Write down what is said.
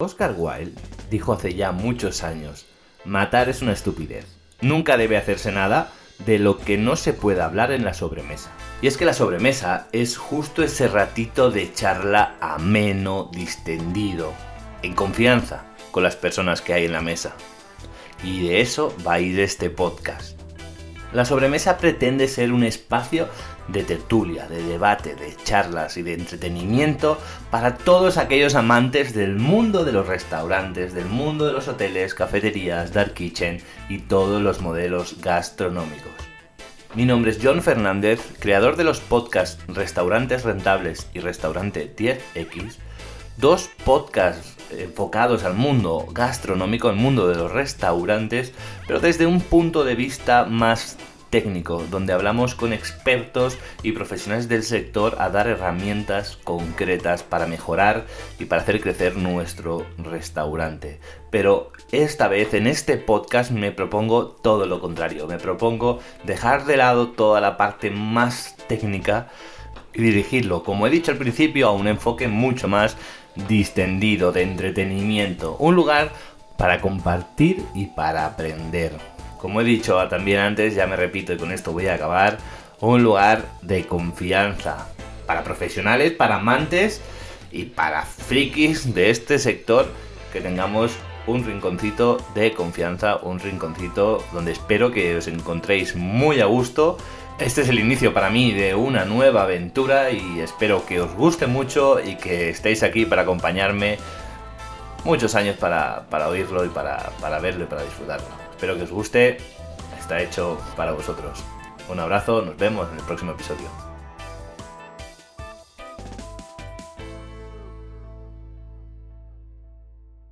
Oscar Wilde dijo hace ya muchos años, matar es una estupidez. Nunca debe hacerse nada de lo que no se pueda hablar en la sobremesa. Y es que la sobremesa es justo ese ratito de charla ameno, distendido, en confianza con las personas que hay en la mesa. Y de eso va a ir este podcast. La sobremesa pretende ser un espacio de tertulia, de debate, de charlas y de entretenimiento para todos aquellos amantes del mundo de los restaurantes, del mundo de los hoteles, cafeterías, dark kitchen y todos los modelos gastronómicos. Mi nombre es John Fernández, creador de los podcasts Restaurantes Rentables y Restaurante 10X, dos podcasts enfocados al mundo gastronómico, al mundo de los restaurantes, pero desde un punto de vista más técnico, donde hablamos con expertos y profesionales del sector a dar herramientas concretas para mejorar y para hacer crecer nuestro restaurante. Pero esta vez en este podcast me propongo todo lo contrario, me propongo dejar de lado toda la parte más técnica y dirigirlo, como he dicho al principio, a un enfoque mucho más distendido, de entretenimiento, un lugar para compartir y para aprender. Como he dicho también antes, ya me repito y con esto voy a acabar, un lugar de confianza para profesionales, para amantes y para frikis de este sector que tengamos un rinconcito de confianza, un rinconcito donde espero que os encontréis muy a gusto. Este es el inicio para mí de una nueva aventura y espero que os guste mucho y que estéis aquí para acompañarme muchos años para, oírlo y para, para verlo y para disfrutarlo. Espero que os guste, está hecho para vosotros. Un abrazo, nos vemos en el próximo episodio.